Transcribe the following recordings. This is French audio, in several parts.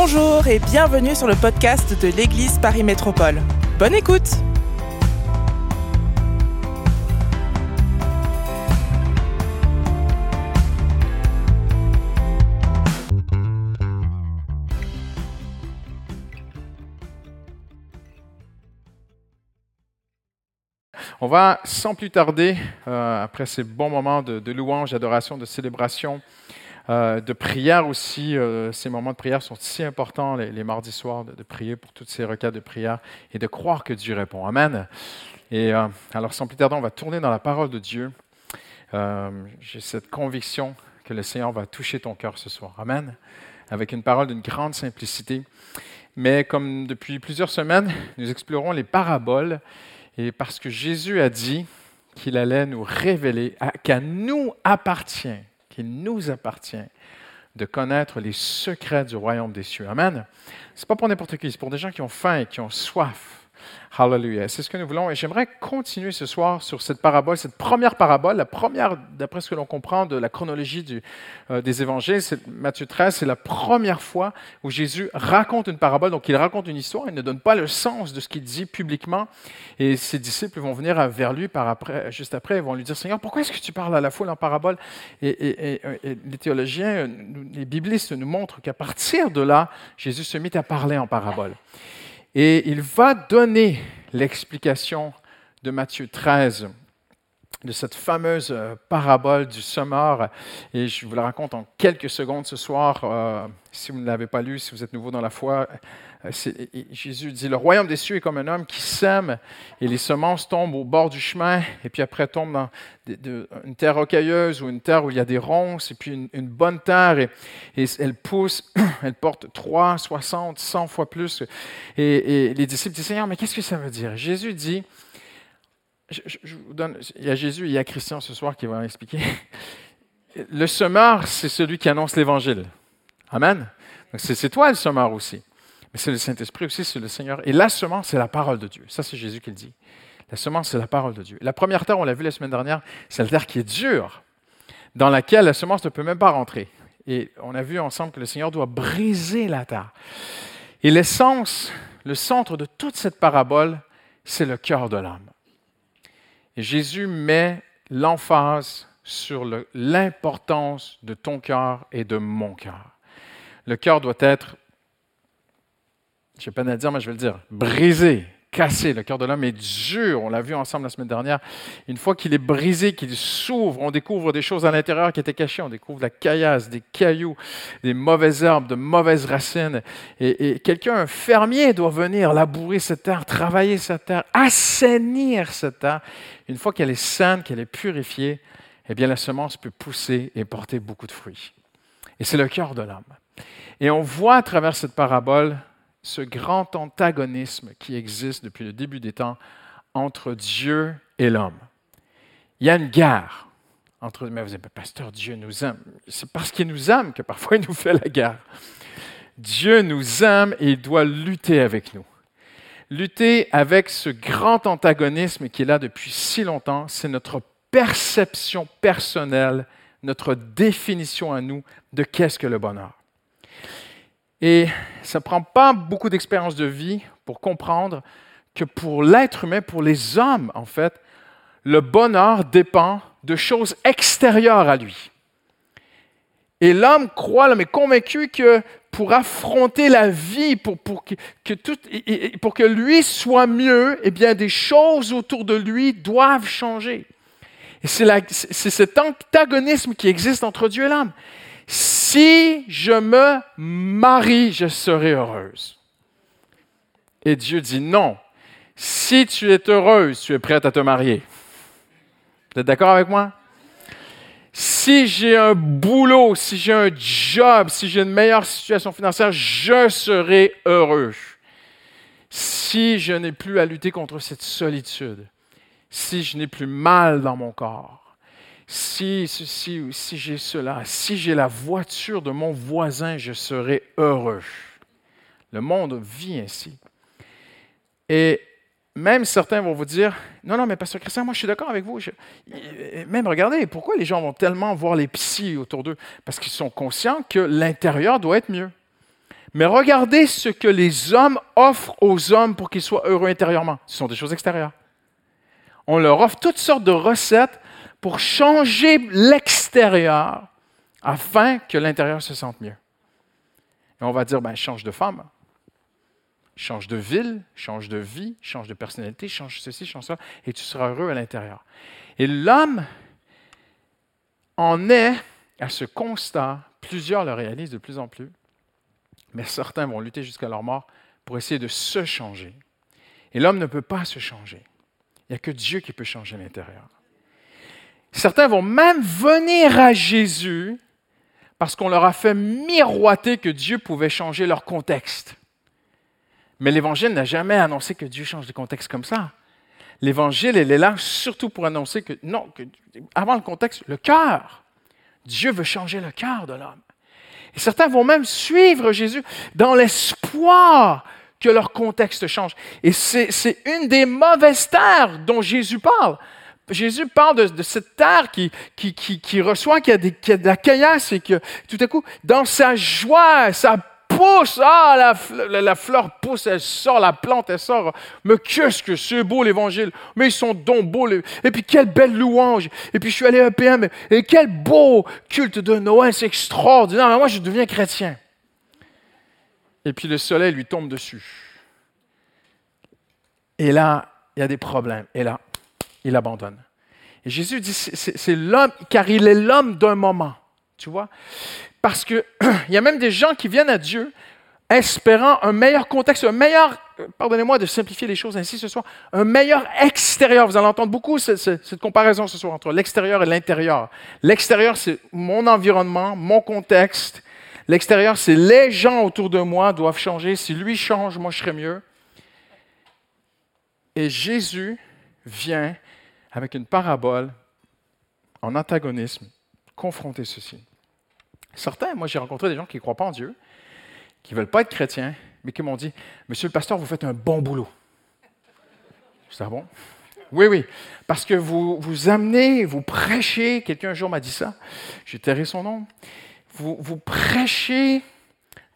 Bonjour et bienvenue sur le podcast de l'Église Paris Métropole. Bonne écoute On va sans plus tarder, euh, après ces bons moments de, de louange, d'adoration, de célébration, euh, de prière aussi. euh, ces moments de prière sont si importants les, mardis soirs, de, prier pour toutes ces requêtes de prière et de croire que Dieu répond. Amen. Et euh, alors, sans plus tarder, on va tourner dans la parole de Dieu. J'ai cette conviction que le Seigneur va toucher ton cœur ce soir. Amen. Avec une parole d'une grande simplicité. Mais comme depuis plusieurs semaines, nous explorons les paraboles et parce que Jésus a dit qu'il allait nous révéler, qu'à nous appartient, qu'il nous appartient de connaître les secrets du royaume des cieux. Amen. C'est pas pour n'importe qui, c'est pour des gens qui ont faim et qui ont soif. Hallelujah. C'est ce que nous voulons. Et j'aimerais continuer ce soir sur cette parabole, cette première parabole, la première, d'après ce que l'on comprend de la chronologie euh, des évangiles, c'est Matthieu 13, c'est la première fois où Jésus raconte une parabole. Donc il raconte une histoire, il ne donne pas le sens de ce qu'il dit publiquement. Et ses disciples vont venir vers lui par après, juste après, ils vont lui dire, Seigneur, pourquoi est-ce que tu parles à la foule en parabole? Et, et- les théologiens, nous- les biblistes nous montrent qu'à partir de là, Jésus se mit à parler en parabole. Et il va donner l'explication de Matthieu 13, de cette fameuse euh, parabole du semeur. Et je vous la raconte en quelques secondes ce soir. Euh, si vous ne l'avez pas lu, si vous êtes nouveau dans la foi, euh, Jésus dit, le royaume des cieux est comme un homme qui sème et les semences tombent au bord du chemin et puis après tombent dans une terre rocailleuse ou une terre où il y a des ronces et puis une, bonne terre et, et elle pousse, elle porte 3, 60, 100 fois plus. Et, et les disciples disent, Seigneur, mais qu'est-ce que ça veut dire? Jésus dit, je, vous donne, il y a Jésus il y a Christian ce soir qui va expliquer. Le semeur, c'est celui qui annonce l'Évangile. Amen. C'est toi le semeur aussi. Mais c'est le Saint-Esprit aussi, c'est le Seigneur. Et la semence, c'est la parole de Dieu. Ça, c'est Jésus qui le dit. La semence, c'est la parole de Dieu. La première terre, on l'a vu la semaine dernière, c'est la terre qui est dure, dans laquelle la semence ne peut même pas rentrer. Et on a vu ensemble que le Seigneur doit briser la terre. Et l'essence, le centre de toute cette parabole, c'est le cœur de l'homme. Jésus met l'emphase sur l'importance de ton cœur et de mon cœur. Le cœur doit être, je n'ai pas à dire, mais je vais le dire, brisé, cassé. Le cœur de l'homme est dur. On l'a vu ensemble la semaine dernière. Une fois qu'il est brisé, qu'il s'ouvre, on découvre des choses à l'intérieur qui étaient cachées. On découvre la caillasse, des cailloux, des mauvaises herbes, de mauvaises racines. Et, et quelqu'un, un fermier, doit venir labourer cette terre, travailler cette terre, assainir cette terre. Une fois qu'elle est saine, qu'elle est purifiée, eh bien la semence peut pousser et porter beaucoup de fruits. Et c'est le cœur de l'homme. Et on voit à travers cette parabole ce grand antagonisme qui existe depuis le début des temps entre Dieu et l'homme. Il y a une guerre entre mais vous dites, pasteur, Dieu nous aime. C'est parce qu'il nous aime que parfois il nous fait la guerre. Dieu nous aime et il doit lutter avec nous. Lutter avec ce grand antagonisme qui est là depuis si longtemps, c'est notre perception personnelle, notre définition à nous de qu'est-ce que le bonheur. Et ça ne prend pas beaucoup d'expérience de vie pour comprendre que pour l'être humain, pour les hommes, en fait, le bonheur dépend de choses extérieures à lui. Et l'homme croit, l'homme est convaincu que pour affronter la vie, pour, que, lui soit mieux, eh bien, des choses autour de lui doivent changer. Et c'est cet antagonisme qui existe entre Dieu et l'homme. Si je me marie, je serai heureuse. Et Dieu dit non. Si tu es heureuse, tu es prête à te marier. Vous êtes d'accord avec moi? Si j'ai un boulot, si j'ai un job, si j'ai une meilleure situation financière, je serai heureux. Si je n'ai plus à lutter contre cette solitude, si je n'ai plus mal dans mon corps, si ou si j'ai cela, si j'ai la voiture de mon voisin, je serai heureux. Le monde vit ainsi. Et même certains vont vous dire, non, non, mais Pasteur Christian, moi je suis d'accord avec vous. Même regardez, pourquoi les gens vont tellement voir les psys autour d'eux? Parce qu'ils sont conscients que l'intérieur doit être mieux. Mais regardez ce que les hommes offrent aux hommes pour qu'ils soient heureux intérieurement. Ce sont des choses extérieures. On leur offre toutes sortes de recettes pour changer l'extérieur afin que l'intérieur se sente mieux. Et on va dire, ben, change de femme, change de ville, change de vie, change de personnalité, change ceci, change ça, et tu seras heureux à l'intérieur. Et l'homme en est à ce constat, plusieurs le réalisent de plus en plus, mais certains vont lutter jusqu'à leur mort pour essayer de se changer. Et l'homme ne peut pas se changer. Il n'y a que Dieu qui peut changer l'intérieur. Certains vont même venir à Jésus parce qu'on leur a fait miroiter que Dieu pouvait changer leur contexte. Mais l'Évangile n'a jamais annoncé que Dieu change de contexte comme ça. L'Évangile, est là surtout pour annoncer que, non, que, avant le contexte, le cœur. Dieu veut changer le cœur de l'homme. Et certains vont même suivre Jésus dans l'espoir que leur contexte change. Et c'est une des mauvaises terres dont Jésus parle. Jésus parle de, cette terre qui, qui, qui, reçoit, qui a, des, qui de la caillasse et que tout à coup, dans sa joie, sa pousse, ah, la, fleur pousse, elle sort, la plante, elle sort. Mais qu'est-ce que c'est beau l'évangile. Mais ils sont donc beaux. Et puis quelle belle louange. Et puis je suis allé à PM. Et quel beau culte de Noël. C'est extraordinaire. Mais moi, je deviens chrétien. Et puis le soleil lui tombe dessus. Et là, il y a des problèmes. Et là, il abandonne. Et Jésus dit, c'est l'homme, car il est l'homme d'un moment. Tu vois? Parce qu'il y a même des gens qui viennent à Dieu espérant un meilleur contexte, un meilleur, pardonnez-moi de simplifier les choses ainsi ce soir, un meilleur extérieur. Vous allez entendre beaucoup cette, comparaison ce soir entre l'extérieur et l'intérieur. L'extérieur, c'est mon environnement, mon contexte. L'extérieur, c'est les gens autour de moi doivent changer. Si lui change, moi je serai mieux. Et Jésus vient avec une parabole en antagonisme confronter ceci. Certains, moi j'ai rencontré des gens qui ne croient pas en Dieu, qui ne veulent pas être chrétiens, mais qui m'ont dit Monsieur le pasteur, vous faites un bon boulot. C'est bon? Oui, oui. Parce que vous, vous amenez, vous prêchez, quelqu'un un jour m'a dit ça, j'ai terré son nom, vous, vous prêchez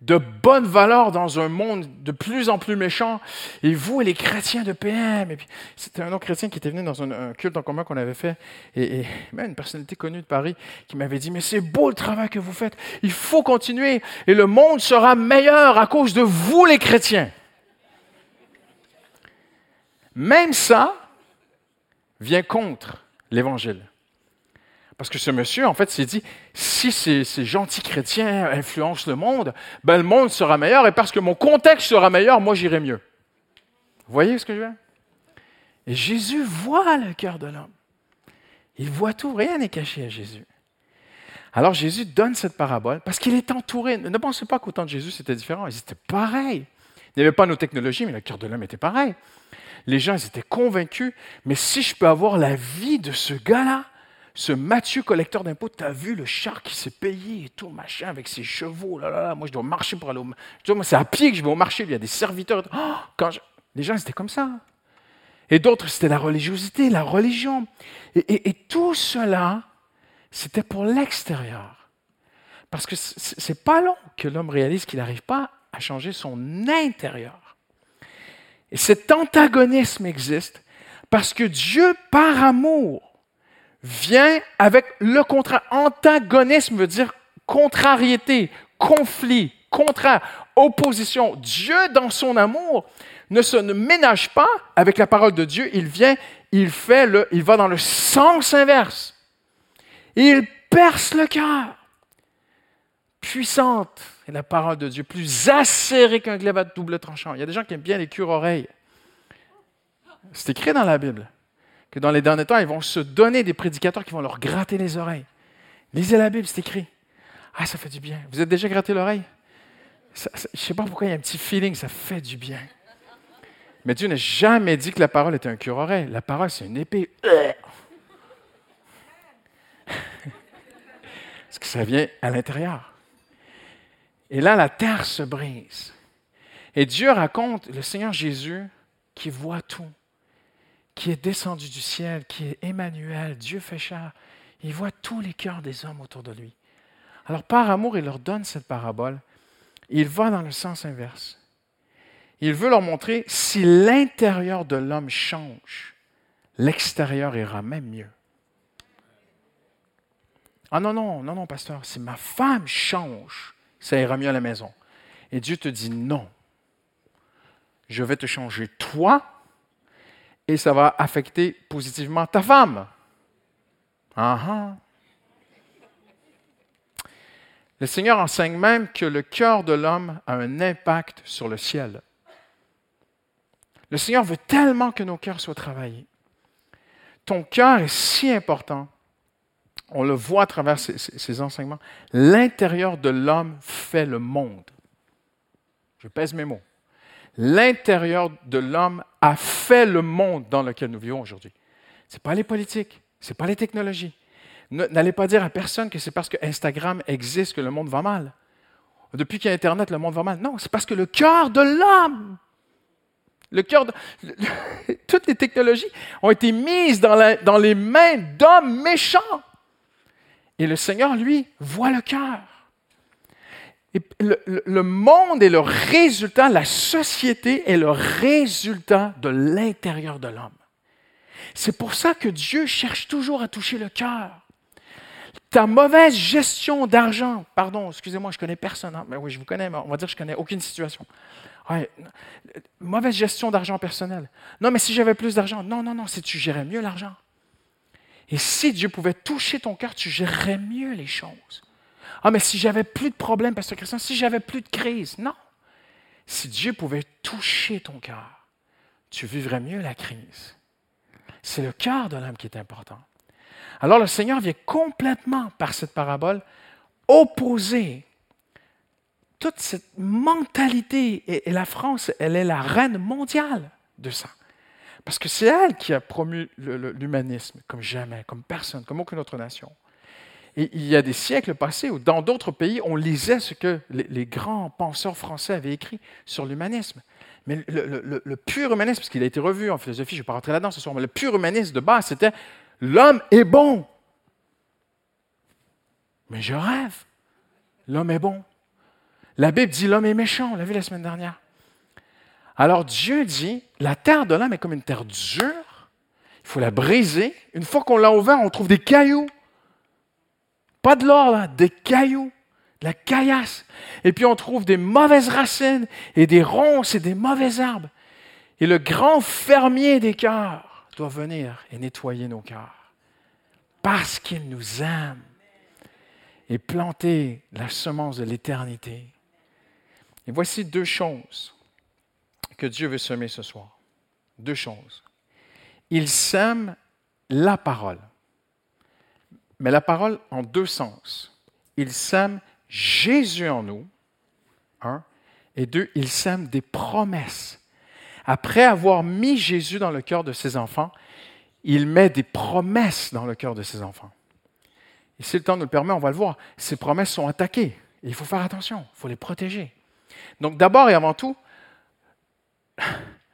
de bonnes valeurs dans un monde de plus en plus méchant. Et vous, les chrétiens de PM, et puis c'était un autre chrétien qui était venu dans un, culte en commun qu'on avait fait, et, même une personnalité connue de Paris qui m'avait dit, mais c'est beau le travail que vous faites, il faut continuer, et le monde sera meilleur à cause de vous, les chrétiens. Même ça vient contre l'Évangile. Parce que ce monsieur, en fait, s'est dit, si ces, gentils chrétiens influencent le monde, ben le monde sera meilleur, et parce que mon contexte sera meilleur, moi j'irai mieux. Vous voyez ce que je veux dire? Et Jésus voit le cœur de l'homme. Il voit tout, rien n'est caché à Jésus. Alors Jésus donne cette parabole parce qu'il est entouré. Ne pensez pas qu'au temps de Jésus c'était différent, ils étaient pareils. Il n'y avait pas nos technologies, mais le cœur de l'homme était pareil. Les gens ils étaient convaincus, mais si je peux avoir la vie de ce gars-là, ce Mathieu collecteur d'impôts, tu as vu le char qui s'est payé et tout, machin, avec ses chevaux, là, là, là. moi je dois marcher pour aller au... Tu moi c'est à pied que je vais au marché, il y a des serviteurs. Oh, quand Les gens, c'était comme ça. Et d'autres, c'était la religiosité, la religion. Et, et tout cela, c'était pour l'extérieur. Parce que c'est pas long que l'homme réalise qu'il n'arrive pas à changer son intérieur. Et cet antagonisme existe parce que Dieu, par amour, vient avec le contraire. Antagonisme veut dire contrariété, conflit, contraire, opposition. Dieu, dans son amour, ne se ménage pas avec la parole de Dieu. Il vient, il fait le, il va dans le sens inverse. Il perce le cœur. Puissante est la parole de Dieu, plus acérée qu'un glaive à double tranchant. Il y a des gens qui aiment bien les cure-oreilles. C'est écrit dans la Bible que dans les derniers temps, ils vont se donner des prédicateurs qui vont leur gratter les oreilles. Lisez la Bible, c'est écrit. Ah, ça fait du bien. Vous êtes déjà gratté l'oreille? je ne sais pas pourquoi il y a un petit feeling, ça fait du bien. Mais Dieu n'a jamais dit que la parole était un cure-oreille. La parole, c'est une épée. Parce que ça vient à l'intérieur. Et là, la terre se brise. Et Dieu raconte le Seigneur Jésus qui voit tout qui est descendu du ciel, qui est Emmanuel, Dieu fait chair. Il voit tous les cœurs des hommes autour de lui. Alors par amour, il leur donne cette parabole Il va dans le sens inverse. Il veut leur montrer si l'intérieur de l'homme change, l'extérieur ira même mieux. Ah non, non, non, non, pasteur, si ma femme change, ça ira mieux à la maison. Et Dieu te dit non. Je vais te changer toi et ça va affecter positivement ta femme. Ah, ah. Le Seigneur enseigne même que le cœur de l'homme a un impact sur le ciel. Le Seigneur veut tellement que nos cœurs soient travaillés. Ton cœur est si important on le voit à travers ces, enseignements, l'intérieur de l'homme fait le monde. Je pèse mes mots. L'intérieur de l'homme a fait le monde dans lequel nous vivons aujourd'hui. Ce n'est pas les politiques, ce n'est pas les technologies. N'allez pas dire à personne que c'est parce que Instagram existe que le monde va mal. Depuis qu'il y a Internet, le monde va mal. Non, c'est parce que le cœur de l'homme, le cœur de, toutes les technologies ont été mises dans, dans les mains d'hommes méchants. Et le Seigneur, lui, voit le cœur. Le, monde est le résultat, la société est le résultat de l'intérieur de l'homme. C'est pour ça que Dieu cherche toujours à toucher le cœur. Ta mauvaise gestion d'argent, pardon, excusez-moi, je connais personne, hein, mais oui, je vous connais, on va dire que je connais aucune situation. mauvaise gestion d'argent personnel. Non, mais si j'avais plus d'argent, non, non, non, si tu gérais mieux l'argent. Et si Dieu pouvait toucher ton cœur, tu gérerais mieux les choses. Ah, mais si j'avais plus de problèmes, Pasteur Christian, si j'avais plus de crise, non. Si Dieu pouvait toucher ton cœur, tu vivrais mieux la crise. C'est le cœur de l'homme qui est important. Alors le Seigneur vient complètement, par cette parabole, opposer toute cette mentalité. Et, la France, elle est la reine mondiale de ça. Parce que c'est elle qui a promu l'humanisme comme jamais, comme personne, comme aucune autre nation. Il y a des siècles passés où dans d'autres pays, on lisait ce que les, grands penseurs français avaient écrit sur l'humanisme. Mais le, pur humanisme, parce qu'il a été revu en philosophie, je ne vais pas rentrer là-dedans ce soir, mais le pur humanisme de base, c'était l'homme est bon. Mais je rêve. L'homme est bon. La Bible dit l'homme est méchant, on l'a vu la semaine dernière. Alors Dieu dit, la terre de l'homme est comme une terre dure, il faut la briser. Une fois qu'on l'a ouvert, on trouve des cailloux. Pas de l'or, des cailloux, de la caillasse. Et puis on trouve des mauvaises racines et des ronces et des mauvais arbres. Et le grand fermier des cœurs doit venir et nettoyer nos cœurs. Parce qu'il nous aime. Et planter la semence de l'éternité. Et voici deux choses que Dieu veut semer ce soir. Deux choses. Il sème la parole. Mais la parole en deux sens. Il sème Jésus en nous, un, et deux, il sème des promesses. Après avoir mis Jésus dans le cœur de ses enfants, il met des promesses dans le cœur de ses enfants. Et si le temps nous le permet, on va le voir. Ces promesses sont attaquées. il faut faire attention, il faut les protéger. Donc d'abord et avant tout,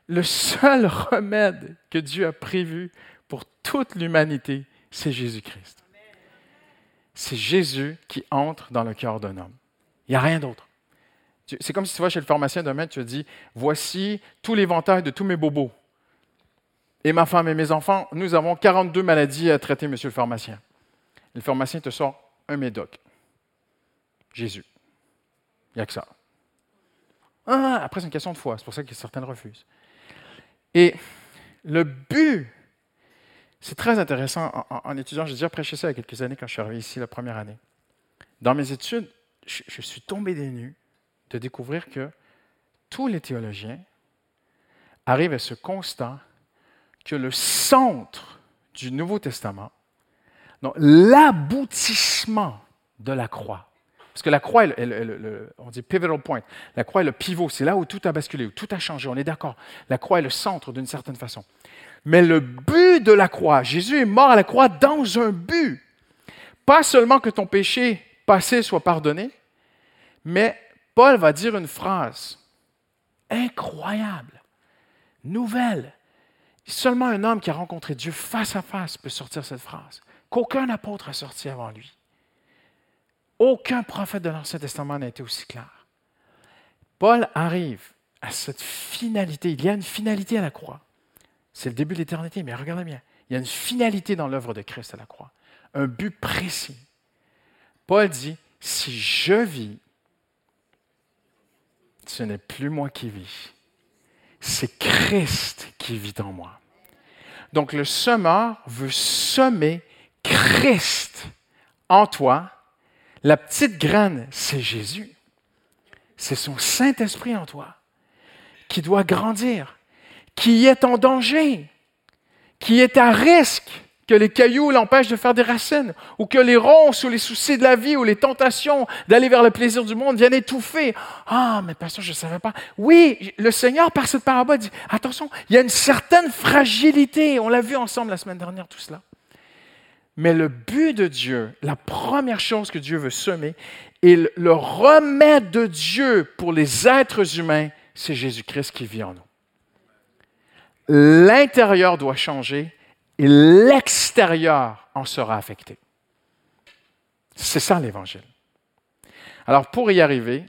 le seul remède que Dieu a prévu pour toute l'humanité, c'est Jésus-Christ. C'est Jésus qui entre dans le cœur d'un homme. Il n'y a rien d'autre. C'est comme si tu vas chez le pharmacien demain, tu te dis, voici tout l'éventail de tous mes bobos. Et ma femme et mes enfants, nous avons 42 maladies à traiter, monsieur le pharmacien. Le pharmacien te sort un médoc. Jésus. Il n'y a que ça. Ah, après, c'est une question de foi. C'est pour ça que certaines refusent. Et le but, c'est très intéressant en, étudiant. J'ai déjà prêché ça il y a quelques années quand je suis arrivé ici la première année. Dans mes études, je, suis tombé des nues de découvrir que tous les théologiens arrivent à ce constat que le centre du Nouveau Testament, l'aboutissement de la croix, parce que la croix, on dit pivotal point. La croix est le pivot. C'est là où tout a basculé, où tout a changé. On est d'accord. La croix est le centre d'une certaine façon. Mais le but de la croix, Jésus est mort à la croix dans un but. Pas seulement que ton péché passé soit pardonné, mais Paul va dire une phrase incroyable, nouvelle. Seulement un homme qui a rencontré Dieu face à face peut sortir cette phrase, qu'aucun apôtre a sorti avant lui. Aucun prophète de l'Ancien Testament n'a été aussi clair. Paul arrive à cette finalité. Il y a une finalité à la croix. C'est le début de l'éternité, mais regardez bien. Il y a une finalité dans l'œuvre de Christ à la croix. Un but précis. Paul dit, si je vis, ce n'est plus moi qui vis. C'est Christ qui vit en moi. Donc le semeur veut semer Christ en toi. La petite graine, c'est Jésus. C'est son Saint-Esprit en toi qui doit grandir, qui est en danger, qui est à risque que les cailloux l'empêchent de faire des racines, ou que les ronces ou les soucis de la vie ou les tentations d'aller vers le plaisir du monde viennent étouffer. Ah, mais pasteur, je ne savais pas. Oui, le Seigneur, par cette parabole, dit, attention, il y a une certaine fragilité. On l'a vu ensemble la semaine dernière, tout cela. Mais le but de Dieu, la première chose que Dieu veut semer, et le remède de Dieu pour les êtres humains, c'est Jésus-Christ qui vit en nous. L'intérieur doit changer et l'extérieur en sera affecté. C'est ça l'évangile. Alors pour y arriver,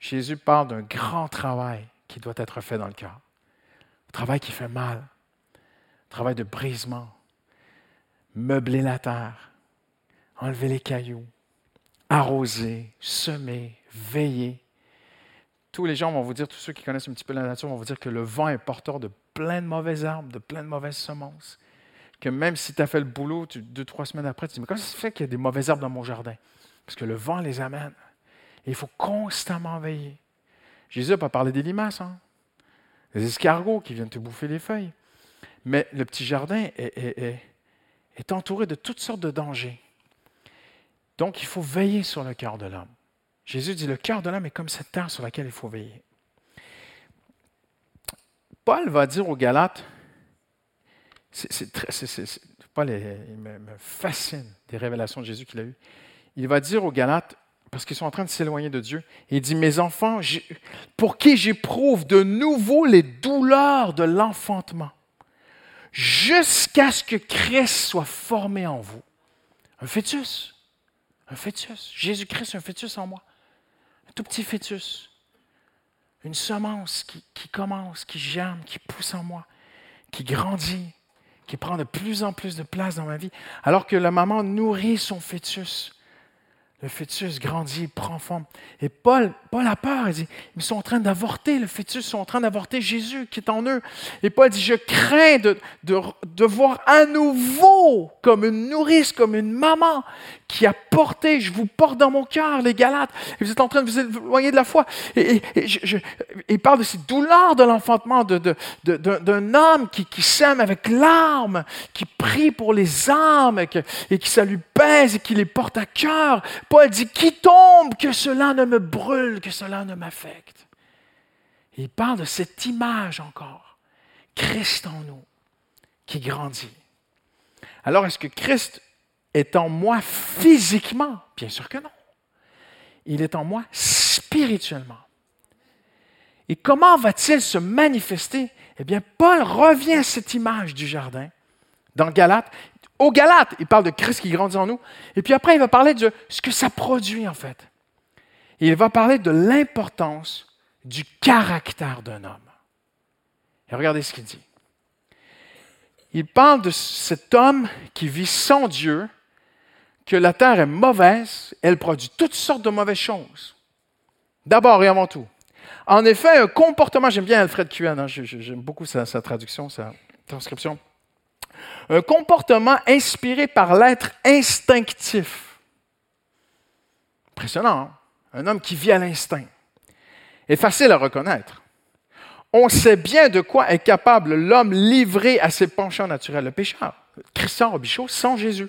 Jésus parle d'un grand travail qui doit être fait dans le cœur. Travail qui fait mal, travail de brisement, meubler la terre, enlever les cailloux, arroser, semer, veiller. Tous les gens vont vous dire, tous ceux qui connaissent un petit peu la nature vont vous dire que le vent est porteur de plein de mauvaises arbres, de plein de mauvaises semences que même si tu as fait le boulot, deux, trois semaines après, tu te dis, mais comment ça se fait qu'il y a des mauvaises herbes dans mon jardin? Parce que le vent les amène. Il faut constamment veiller. Jésus n'a pas parlé des limaces, hein? des escargots qui viennent te bouffer les feuilles. Mais le petit jardin est entouré de toutes sortes de dangers. Donc, il faut veiller sur le cœur de l'homme. Jésus dit, le cœur de l'homme est comme cette terre sur laquelle il faut veiller. Paul va dire aux Galates, c'est, Paul il me, fascine des révélations de Jésus qu'il a eues. Il va dire aux Galates, parce qu'ils sont en train de s'éloigner de Dieu, il dit, mes enfants, pour qui j'éprouve de nouveau les douleurs de l'enfantement, jusqu'à ce que Christ soit formé en vous. Un fœtus, un fœtus. Jésus-Christ, un fœtus en moi. Un tout petit fœtus. Une semence qui, commence, qui germe, qui pousse en moi, qui grandit, qui prend de plus en plus de place dans ma vie, alors que la maman nourrit son fœtus. Le fœtus grandit, prend forme. Et Paul, Paul a peur. Il dit, ils sont en train d'avorter. Le fœtus sont en train d'avorter Jésus qui est en eux. Et Paul dit, je crains de, de, de voir à nouveau comme une nourrice, comme une maman qui a porté, je vous porte dans mon cœur, les Galates, et vous êtes en train de vous éloigner de la foi. Et, il parle de ces douleurs de l'enfantement, d'un de, homme qui, qui sème avec larmes, qui prie pour les âmes, et, qui ça lui pèse et qui les porte à cœur. Paul dit, qui tombe, que cela ne me brûle, que cela ne m'affecte. il parle de cette image encore, Christ en nous, qui grandit. Alors, est-ce que Christ est en moi physiquement? Bien sûr que non. Il est en moi spirituellement. Et comment va-t-il se manifester? Eh bien, Paul revient à cette image du jardin dans Galates. Au Galates, il parle de Christ qui grandit en nous. Et puis après, il va parler de ce que ça produit en fait. il va parler de l'importance du caractère d'un homme. Et regardez ce qu'il dit. Il parle de cet homme qui vit sans Dieu, que la terre est mauvaise, elle produit toutes sortes de mauvaises choses. D'abord et avant tout. En effet, un comportement, j'aime bien Alfred Cuen, hein, j'aime beaucoup sa, traduction, sa transcription. Un comportement inspiré par l'être instinctif. Impressionnant, hein? un homme qui vit à l'instinct. Est facile à reconnaître. On sait bien de quoi est capable l'homme livré à ses penchants naturels, le pécheur. Christian Robichaud sans Jésus.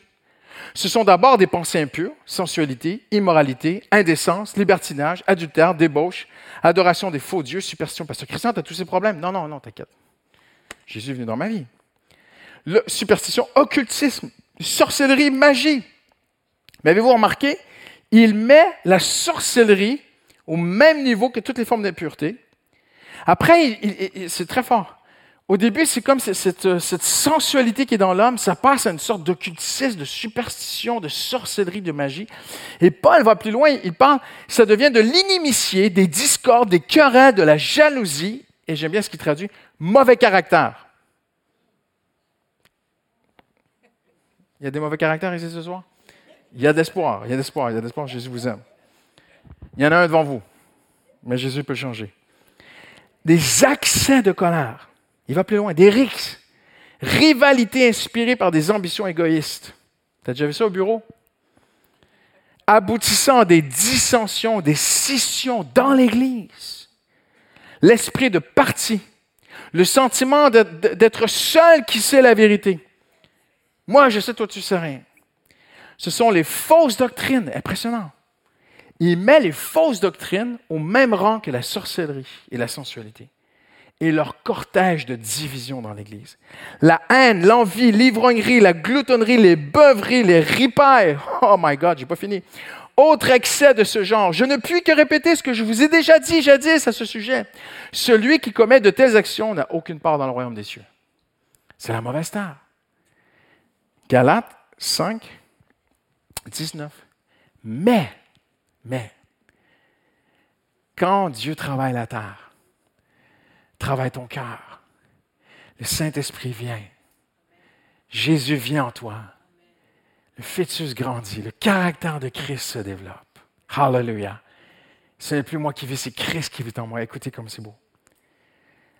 Ce sont d'abord des pensées impures, sensualité, immoralité, indécence, libertinage, adultère, débauche, adoration des faux dieux, superstition. Parce que Christian, tu as tous ces problèmes. Non, non, non, t'inquiète. Jésus est venu dans ma vie. Le, superstition, occultisme, sorcellerie, magie. Mais avez-vous remarqué, il met la sorcellerie au même niveau que toutes les formes d'impureté. Après, c'est très fort. Au début, c'est comme cette, sensualité qui est dans l'homme, ça passe à une sorte d'occultisme, de superstition, de sorcellerie, de magie. Et Paul va plus loin, il parle, ça devient de l'inimitié, des discordes, des querelles, de la jalousie, et j'aime bien ce qu'il traduit, mauvais caractère. Il y a des mauvais caractères ici ce soir? Il y a d'espoir, il y a d'espoir, il y a d'espoir, Jésus vous aime. Il y en a un devant vous, mais Jésus peut changer. Des accès de colère. Il va plus loin. Des rixes. Rivalité inspirée par des ambitions égoïstes. Tu as déjà vu ça au bureau? Aboutissant à des dissensions, des scissions dans l'Église. L'esprit de parti. Le sentiment d'être seul qui sait la vérité. Moi, je sais, toi, tu sais rien. Ce sont les fausses doctrines. Impressionnant. Il met les fausses doctrines au même rang que la sorcellerie et la sensualité et leur cortège de division dans l'Église. La haine, l'envie, l'ivrognerie, la gloutonnerie, les beuveries, les ripailles. Oh my God, j'ai pas fini. Autre excès de ce genre. Je ne puis que répéter ce que je vous ai déjà dit jadis à ce sujet. Celui qui commet de telles actions n'a aucune part dans le royaume des cieux. C'est la mauvaise star. Galates 5, 19. Mais, mais, quand Dieu travaille la terre, travaille ton cœur. Le Saint-Esprit vient. Jésus vient en toi. Le fœtus grandit. Le caractère de Christ se développe. Hallelujah. Ce n'est plus moi qui vis, c'est Christ qui vit en moi. Écoutez comme c'est beau.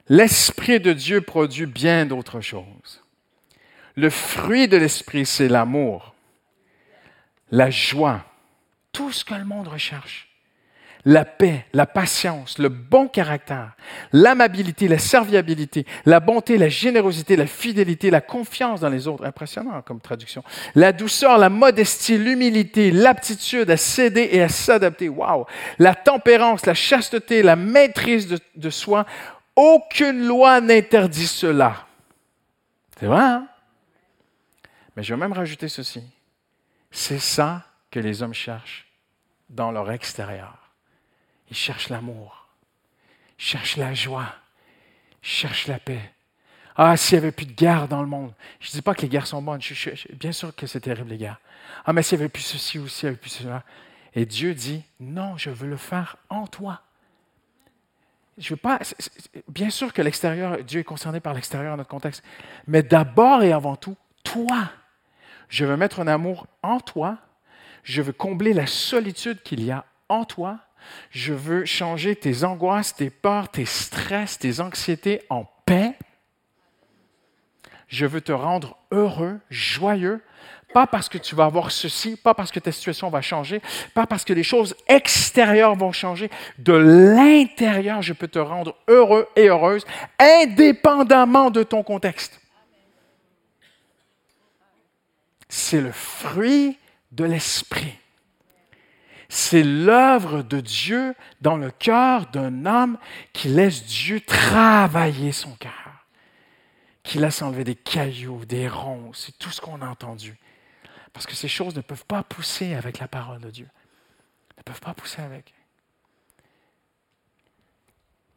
L'Esprit de Dieu produit bien d'autres choses. Le fruit de l'Esprit, c'est l'amour, la joie, tout ce que le monde recherche la paix, la patience, le bon caractère, l'amabilité, la serviabilité, la bonté, la générosité, la fidélité, la confiance dans les autres. Impressionnant comme traduction. La douceur, la modestie, l'humilité, l'aptitude à céder et à s'adapter. Waouh! La tempérance, la chasteté, la maîtrise de, de soi. Aucune loi n'interdit cela. C'est vrai, hein? Mais je vais même rajouter ceci. C'est ça que les hommes cherchent dans leur extérieur. Ils cherchent l'amour. Cherchent la joie. Cherchent la paix. Ah, s'il n'y avait plus de guerre dans le monde. Je ne dis pas que les guerres sont bonnes. bien sûr que c'est terrible, les guerres. Ah, mais s'il n'y avait plus ceci ou s'il n'y avait plus cela. Et Dieu dit, non, je veux le faire en toi. Je veux pas. Bien sûr que l'extérieur, Dieu est concerné par l'extérieur, notre contexte. Mais d'abord et avant tout, toi. Je veux mettre un amour en toi. Je veux combler la solitude qu'il y a en toi je veux changer tes angoisses, tes peurs, tes stress, tes anxiétés en paix. Je veux te rendre heureux, joyeux, pas parce que tu vas avoir ceci, pas parce que ta situation va changer, pas parce que les choses extérieures vont changer. De l'intérieur, je peux te rendre heureux et heureuse, indépendamment de ton contexte. C'est le fruit de l'esprit. C'est l'œuvre de Dieu dans le cœur d'un homme qui laisse Dieu travailler son cœur, qui laisse enlever des cailloux, des ronces, c'est tout ce qu'on a entendu. Parce que ces choses ne peuvent pas pousser avec la parole de Dieu. Ne peuvent pas pousser avec.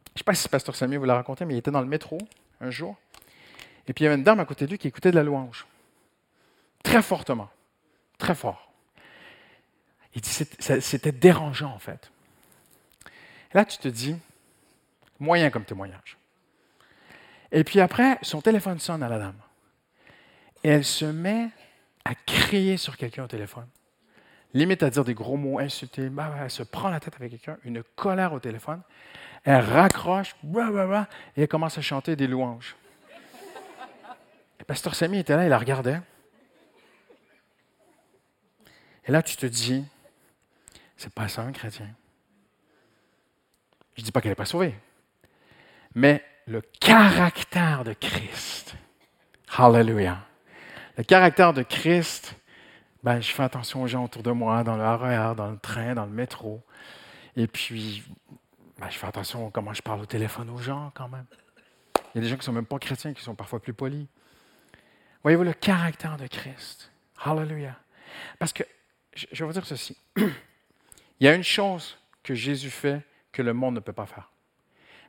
Je ne sais pas si Pasteur Samuel vous l'a raconté, mais il était dans le métro un jour. Et puis il y avait une dame à côté de lui qui écoutait de la louange. Très fortement. Très fort. Il dit c'était dérangeant en fait. là, tu te dis, moyen comme témoignage. Et puis après, son téléphone sonne à la dame. Et elle se met à crier sur quelqu'un au téléphone. Limite à dire des gros mots, insulter. Bah, bah, elle se prend la tête avec quelqu'un, une colère au téléphone. Elle raccroche, bah, et elle commence à chanter des louanges. Le pasteur Samy était là, il la regardait. Et là, tu te dis, c'est pas ça un chrétien. Je ne dis pas qu'elle n'est pas sauvée. Mais le caractère de Christ. Hallelujah. Le caractère de Christ, ben, je fais attention aux gens autour de moi, dans le RER, dans le train, dans le métro. Et puis, ben, je fais attention à comment je parle au téléphone aux gens quand même. Il y a des gens qui ne sont même pas chrétiens, qui sont parfois plus polis. Voyez-vous le caractère de Christ. Hallelujah. Parce que, je vais vous dire ceci. Il y a une chose que Jésus fait que le monde ne peut pas faire.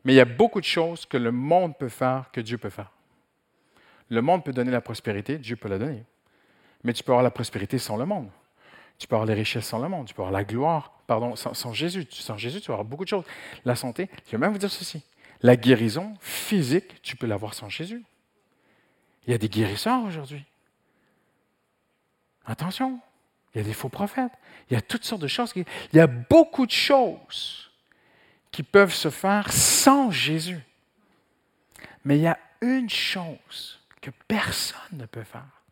Mais il y a beaucoup de choses que le monde peut faire que Dieu peut faire. Le monde peut donner la prospérité, Dieu peut la donner. Mais tu peux avoir la prospérité sans le monde. Tu peux avoir les richesses sans le monde. Tu peux avoir la gloire, pardon, sans, Jésus. Sans Jésus, tu vas avoir beaucoup de choses. La santé, je vais même vous dire ceci. La guérison physique, tu peux l'avoir sans Jésus. Il y a des guérisseurs aujourd'hui. Attention, il y a des faux prophètes. Il y a toutes sortes de choses. Il y a beaucoup de choses qui peuvent se faire sans Jésus. Mais il y a une chose que personne ne peut faire.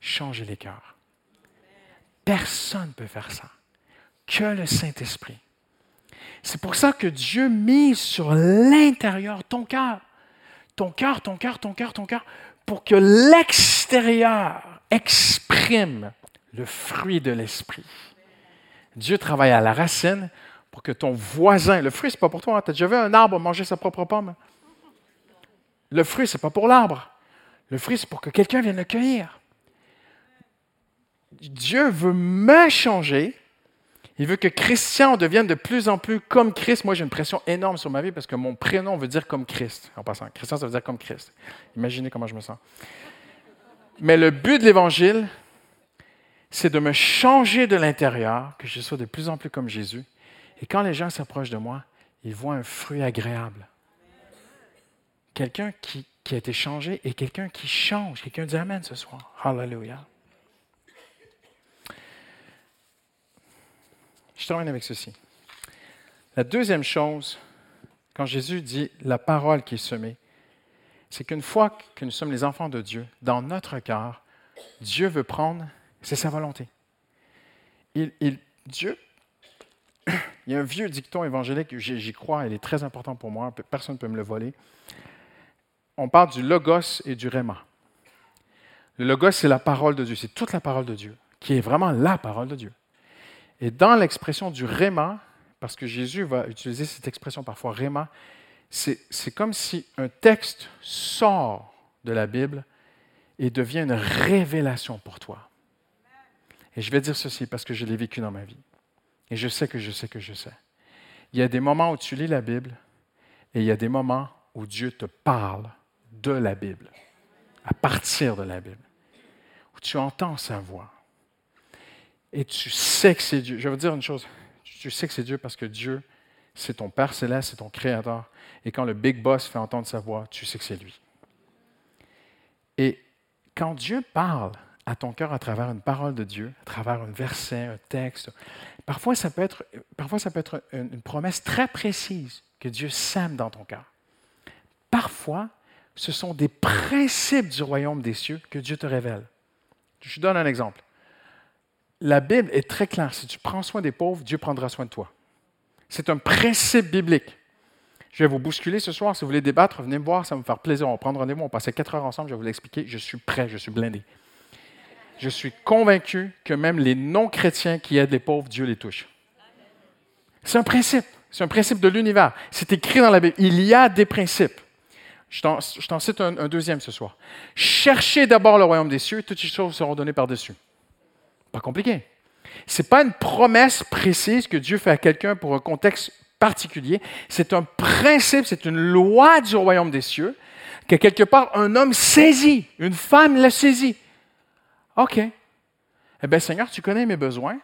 Changer les cœurs. Personne ne peut faire ça. Que le Saint-Esprit. C'est pour ça que Dieu mise sur l'intérieur ton cœur. Ton cœur, ton cœur, ton cœur, ton cœur, pour que l'extérieur exprime le fruit de l'esprit. Dieu travaille à la racine pour que ton voisin, le fruit, ce n'est pas pour toi. Hein. Tu as déjà vu un arbre manger sa propre pomme? Le fruit, ce n'est pas pour l'arbre. Le fruit, c'est pour que quelqu'un vienne le cueillir. Dieu veut me changer. Il veut que Christian devienne de plus en plus comme Christ. Moi, j'ai une pression énorme sur ma vie parce que mon prénom veut dire comme Christ. En passant, Christian, ça veut dire comme Christ. Imaginez comment je me sens. Mais le but de l'Évangile, c'est de me changer de l'intérieur, que je sois de plus en plus comme Jésus. Et quand les gens s'approchent de moi, ils voient un fruit agréable. Quelqu'un qui, a été changé et quelqu'un qui change. Quelqu'un dit Amen ce soir. Hallelujah. Je termine avec ceci. La deuxième chose, quand Jésus dit la parole qui est semée, c'est qu'une fois que nous sommes les enfants de Dieu, dans notre cœur, Dieu veut prendre c'est sa volonté. Il, Dieu, il y a un vieux dicton évangélique, j'y crois, il est très important pour moi, personne ne peut me le voler. On parle du logos et du réma. Le logos, c'est la parole de Dieu, c'est toute la parole de Dieu, qui est vraiment la parole de Dieu. Et dans l'expression du réma, parce que Jésus va utiliser cette expression parfois réma, c'est comme si un texte sort de la Bible et devient une révélation pour toi. Et je vais dire ceci parce que je l'ai vécu dans ma vie. Et je sais que je sais que je sais. Il y a des moments où tu lis la Bible et il y a des moments où Dieu te parle de la Bible, à partir de la Bible, où tu entends sa voix. Et tu sais que c'est Dieu. Je vais dire une chose. Tu sais que c'est Dieu parce que Dieu, c'est ton Père céleste, c'est ton Créateur. Et quand le Big Boss fait entendre sa voix, tu sais que c'est lui. Et quand Dieu parle, à ton cœur à travers une parole de Dieu, à travers un verset, un texte. Parfois, ça peut être, parfois, ça peut être une, promesse très précise que Dieu sème dans ton cœur. Parfois, ce sont des principes du royaume des cieux que Dieu te révèle. Je donne un exemple. La Bible est très claire. Si tu prends soin des pauvres, Dieu prendra soin de toi. C'est un principe biblique. Je vais vous bousculer ce soir. Si vous voulez débattre, venez me voir, ça va me faire plaisir. On va prendre rendez-vous, on va quatre heures ensemble, je vais vous l'expliquer. Je suis prêt, je suis blindé je suis convaincu que même les non-chrétiens qui aident les pauvres, Dieu les touche. C'est un principe. C'est un principe de l'univers. C'est écrit dans la Bible. Il y a des principes. Je t'en cite un, deuxième ce soir. Cherchez d'abord le royaume des cieux, toutes les choses seront données par-dessus. Pas compliqué. Ce n'est pas une promesse précise que Dieu fait à quelqu'un pour un contexte particulier. C'est un principe, c'est une loi du royaume des cieux que quelque part un homme saisit, une femme l'a saisit. OK. Eh bien, Seigneur, tu connais mes besoins,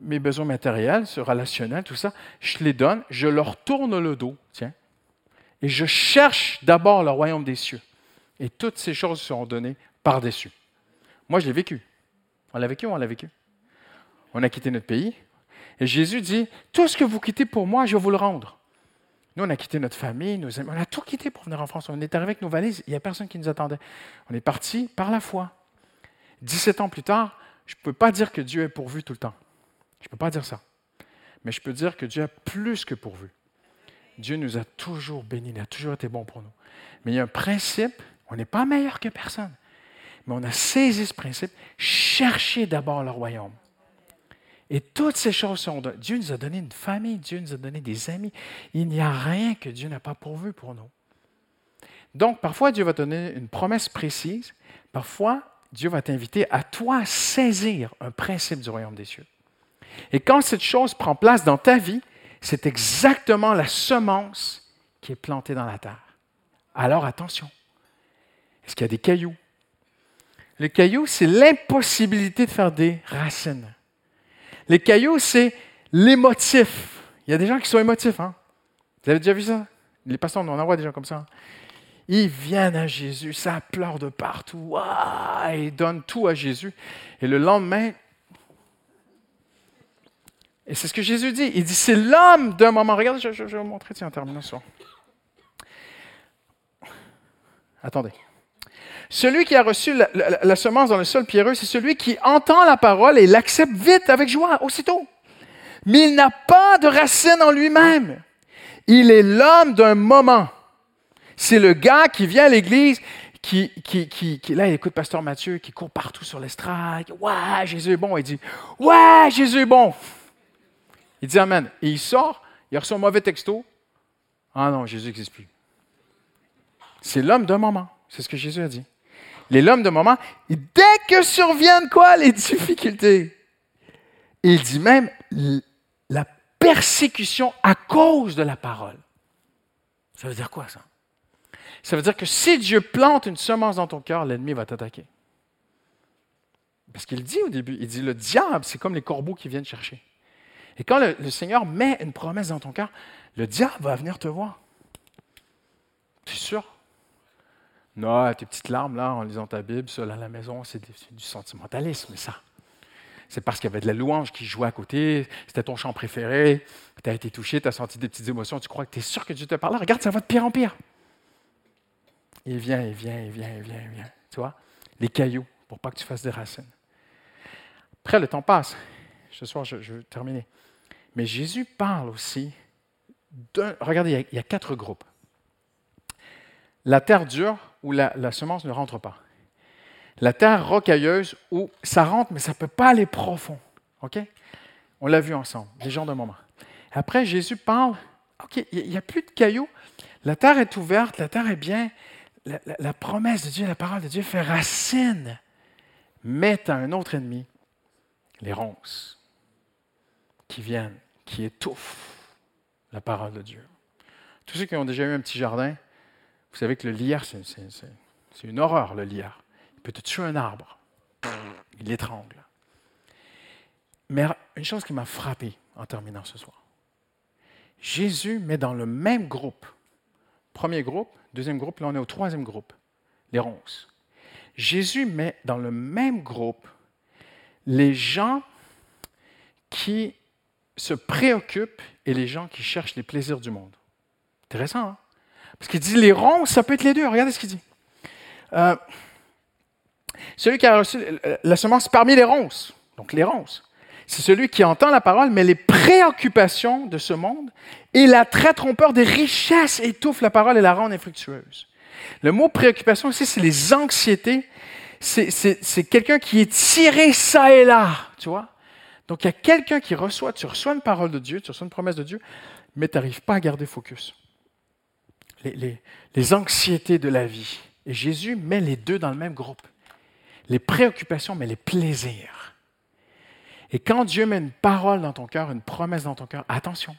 mes besoins matériels, relationnels, tout ça. Je les donne, je leur tourne le dos, tiens. Et je cherche d'abord le royaume des cieux. Et toutes ces choses seront données par-dessus. Moi, je l'ai vécu. On l'a vécu ou on l'a vécu? On a quitté notre pays. Et Jésus dit, tout ce que vous quittez pour moi, je vais vous le rendre. Nous, on a quitté notre famille, nos amis, on a tout quitté pour venir en France. On est arrivé avec nos valises, il n'y a personne qui nous attendait. On est parti par la foi. 17 ans plus tard, je ne peux pas dire que Dieu est pourvu tout le temps. Je ne peux pas dire ça. Mais je peux dire que Dieu a plus que pourvu. Dieu nous a toujours bénis, il a toujours été bon pour nous. Mais il y a un principe, on n'est pas meilleur que personne. Mais on a saisi ce principe, cherchez d'abord le royaume. Et toutes ces choses sont. Dieu nous a donné une famille, Dieu nous a donné des amis. Il n'y a rien que Dieu n'a pas pourvu pour nous. Donc, parfois, Dieu va donner une promesse précise. Parfois, Dieu va t'inviter à toi saisir un principe du royaume des cieux. Et quand cette chose prend place dans ta vie, c'est exactement la semence qui est planté dans la terre. Alors attention, est-ce qu'il y a des cailloux? Le caillou, c'est l'impossibilité de faire des racines. Les cailloux, c'est l'émotif. Il y a des gens qui sont émotifs. Hein? Vous avez déjà vu ça? Les pasteurs, on en voit des gens comme ça. Ils viennent à Jésus, ça pleure de partout. ils donnent tout à Jésus. Et le lendemain, et c'est ce que Jésus dit. Il dit, c'est l'homme d'un moment. Regarde, je, vais vous montrer, tiens, en terminant ça. Attendez. Celui qui a reçu la, semence dans le sol pierreux, c'est celui qui entend la parole et l'accepte vite, avec joie, aussitôt. Mais il n'a pas de racine en lui-même. Il est l'homme d'un moment. C'est le gars qui vient à l'église, qui, qui, qui, qui, là, il écoute Pasteur Mathieu, qui court partout sur l'estrade. Ouais, Jésus est bon. Il dit, ouais, Jésus est bon. Il dit Amen. Et il sort, il reçoit un mauvais texto. Ah non, Jésus n'existe plus. C'est l'homme d'un moment. C'est ce que Jésus a dit. Il est l'homme de moment. Et dès que surviennent quoi les difficultés, il dit même la persécution à cause de la parole. Ça veut dire quoi ça? Ça veut dire que si Dieu plante une semence dans ton cœur, l'ennemi va t'attaquer. Parce qu'il dit au début, il dit le diable, c'est comme les corbeaux qui viennent chercher. Et quand le, Seigneur met une promesse dans ton cœur, le diable va venir te voir. Tu es sûr? Non, tes petites larmes là en lisant ta Bible, seul à la maison, c'est du sentimentalisme, ça. C'est parce qu'il y avait de la louange qui jouait à côté, c'était ton chant préféré, tu as été touché, tu as senti des petites émotions, tu crois que tu es sûr que Dieu te parle? Regarde, ça va de pire en pire. Il vient, il vient, il vient, il vient, il vient. Tu vois, les cailloux, pour pas que tu fasses des racines. Après, le temps passe. Ce soir, je, je vais terminer. Mais Jésus parle aussi d'un. Regardez, il y a quatre groupes la terre dure où la, semence ne rentre pas. La terre rocailleuse où ça rentre, mais ça ne peut pas aller profond. OK? On l'a vu ensemble, des gens de moment. Après, Jésus parle, OK, il n'y a plus de cailloux. La terre est ouverte, la terre est bien. La, promesse de Dieu, la parole de Dieu fait racine. Mais à un autre ennemi, les ronces, qui viennent, qui étouffent la parole de Dieu. Tous ceux qui ont déjà eu un petit jardin, vous savez que le liard, c'est une horreur, le liard. Il peut te tuer un arbre. Il l'étrangle. Mais une chose qui m'a frappé en terminant ce soir. Jésus met dans le même groupe, premier groupe, deuxième groupe, là on est au troisième groupe, les ronces. Jésus met dans le même groupe les gens qui se préoccupent et les gens qui cherchent les plaisirs du monde. Intéressant, hein? Parce qu'il dit les ronces, ça peut être les deux. Regardez ce qu'il dit. Euh, celui qui a reçu la semence parmi les ronces, donc les ronces, c'est celui qui entend la parole, mais les préoccupations de ce monde et la très trompeur des richesses étouffent la parole et la rendent infructueuse. Le mot préoccupation ici, c'est les anxiétés. C'est quelqu'un qui est tiré ça et là, tu vois. Donc il y a quelqu'un qui reçoit, tu reçois une parole de Dieu, tu reçois une promesse de Dieu, mais tu n'arrives pas à garder focus les, anxiétés de la vie. Et Jésus met les deux dans le même groupe. Les préoccupations, mais les plaisirs. Et quand Dieu met une parole dans ton cœur, une promesse dans ton cœur, attention.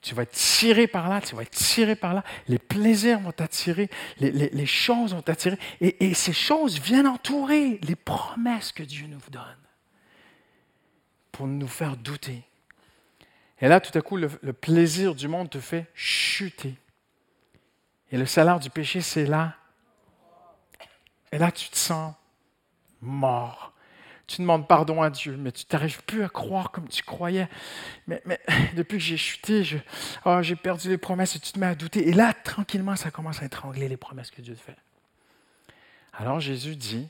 Tu vas être tiré par là, tu vas être tiré par là. Les plaisirs vont t'attirer, les, choses vont t'attirer. Et, ces choses viennent entourer les promesses que Dieu nous donne pour nous faire douter. Et là, tout à coup, le plaisir du monde te fait chuter. Et le salaire du péché, c'est là. Et là, tu te sens mort. Tu demandes pardon à Dieu, mais tu n'arrives plus à croire comme tu croyais. Mais, depuis que j'ai chuté, oh, j'ai perdu les promesses et tu te mets à douter. Et là, tranquillement, ça commence à étrangler les promesses que Dieu te fait. Alors Jésus dit,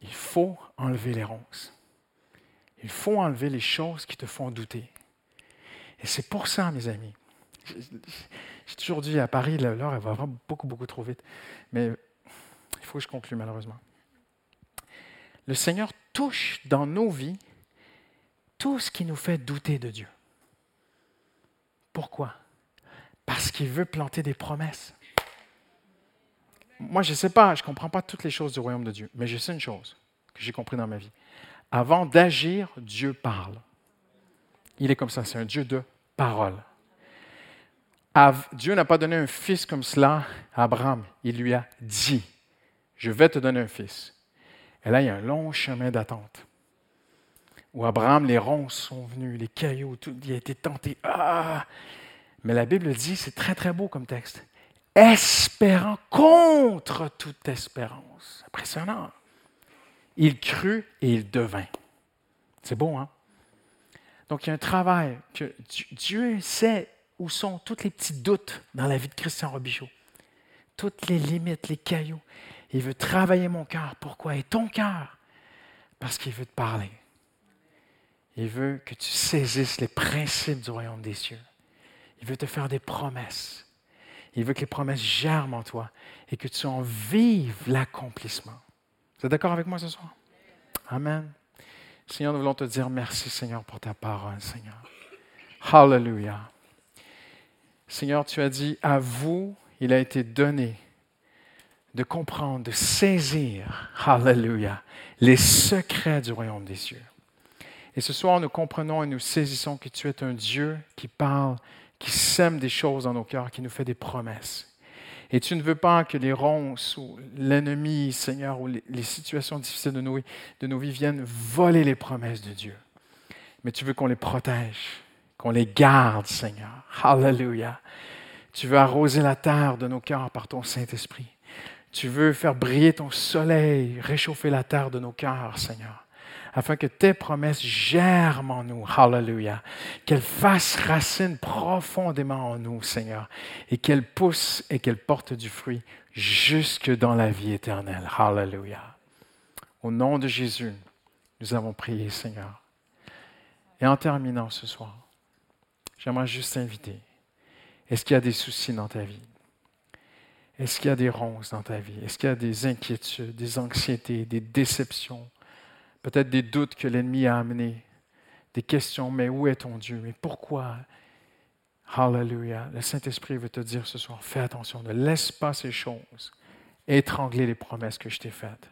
il faut enlever les ronces. Il faut enlever les choses qui te font douter. Et c'est pour ça, mes amis, j'ai toujours dit à Paris, l'heure, elle va vraiment beaucoup, beaucoup trop vite. Mais il faut que je conclue, malheureusement. Le Seigneur touche dans nos vies tout ce qui nous fait douter de Dieu. Pourquoi? Parce qu'il veut planter des promesses. Moi, je ne sais pas, je ne comprends pas toutes les choses du royaume de Dieu, mais je sais une chose que j'ai compris dans ma vie. Avant d'agir, Dieu parle. Il est comme ça, c'est un Dieu de parole Dieu n'a pas donné un fils comme cela à Abraham. Il lui a dit, je vais te donner un fils. Et là, il y a un long chemin d'attente. Où Abraham, les ronces sont venus, les cailloux, tout, il a été tenté. Ah! Mais la Bible dit, c'est très très beau comme texte, espérant contre toute espérance. Impressionnant. Il crut et il devint. C'est beau, hein? Donc, il y a un travail que Dieu sait où sont tous les petits doutes dans la vie de Christian Robichaud. Toutes les limites, les cailloux. Il veut travailler mon cœur. Pourquoi? Et ton cœur? Parce qu'il veut te parler. Il veut que tu saisisses les principes du royaume des cieux. Il veut te faire des promesses. Il veut que les promesses germent en toi et que tu en vives l'accomplissement. Vous êtes d'accord avec moi ce soir? Amen. Seigneur, nous voulons te dire merci, Seigneur, pour ta parole, Seigneur. Hallelujah. Seigneur, tu as dit, à vous, il a été donné de comprendre, de saisir, hallelujah, les secrets du royaume des cieux. Et ce soir, nous comprenons et nous saisissons que tu es un Dieu qui parle, qui sème des choses dans nos cœurs, qui nous fait des promesses. Et tu ne veux pas que les ronces ou l'ennemi, Seigneur, ou les, situations difficiles de nos, vies viennent voler les promesses de Dieu. Mais tu veux qu'on les protège, qu'on les garde, Seigneur. Hallelujah. Tu veux arroser la terre de nos cœurs par ton Saint-Esprit. Tu veux faire briller ton soleil, réchauffer la terre de nos cœurs, Seigneur afin que tes promesses germent en nous. Hallelujah. Qu'elles fassent racine profondément en nous, Seigneur, et qu'elles poussent et qu'elles portent du fruit jusque dans la vie éternelle. Hallelujah. Au nom de Jésus, nous avons prié, Seigneur. Et en terminant ce soir, j'aimerais juste t'inviter. Est-ce qu'il y a des soucis dans ta vie? Est-ce qu'il y a des ronces dans ta vie? Est-ce qu'il y a des inquiétudes, des anxiétés, des déceptions, peut-être des doutes que l'ennemi a amenés, des questions, mais où est ton Dieu? Mais pourquoi? Hallelujah. Le Saint-Esprit veut te dire ce soir, fais attention, ne laisse pas ces choses étrangler les promesses que je t'ai faites.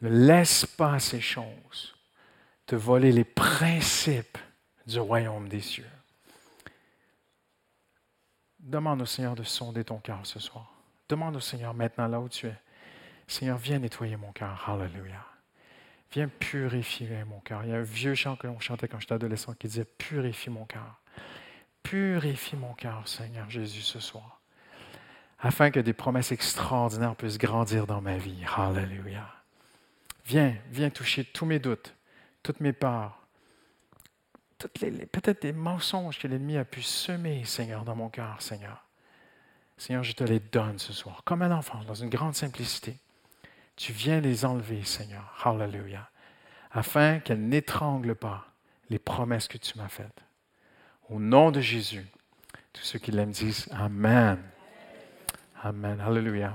Ne laisse pas ces choses te voler les principes du royaume des cieux. Demande au Seigneur de sonder ton cœur ce soir. Demande au Seigneur maintenant là où tu es. Seigneur, viens nettoyer mon cœur. Hallelujah. Viens purifier mon cœur. Il y a un vieux chant que l'on chantait quand j'étais adolescent qui disait Purifie mon cœur. Purifie mon cœur, Seigneur Jésus, ce soir, afin que des promesses extraordinaires puissent grandir dans ma vie. Hallelujah. Viens, viens toucher tous mes doutes, toutes mes peurs, peut-être des mensonges que l'ennemi a pu semer, Seigneur, dans mon cœur, Seigneur. Seigneur, je te les donne ce soir, comme un enfant, dans une grande simplicité. Tu viens les enlever, Seigneur. Hallelujah. Afin qu'elles n'étranglent pas les promesses que tu m'as faites. Au nom de Jésus, tous ceux qui l'aiment disent Amen. Amen. Hallelujah.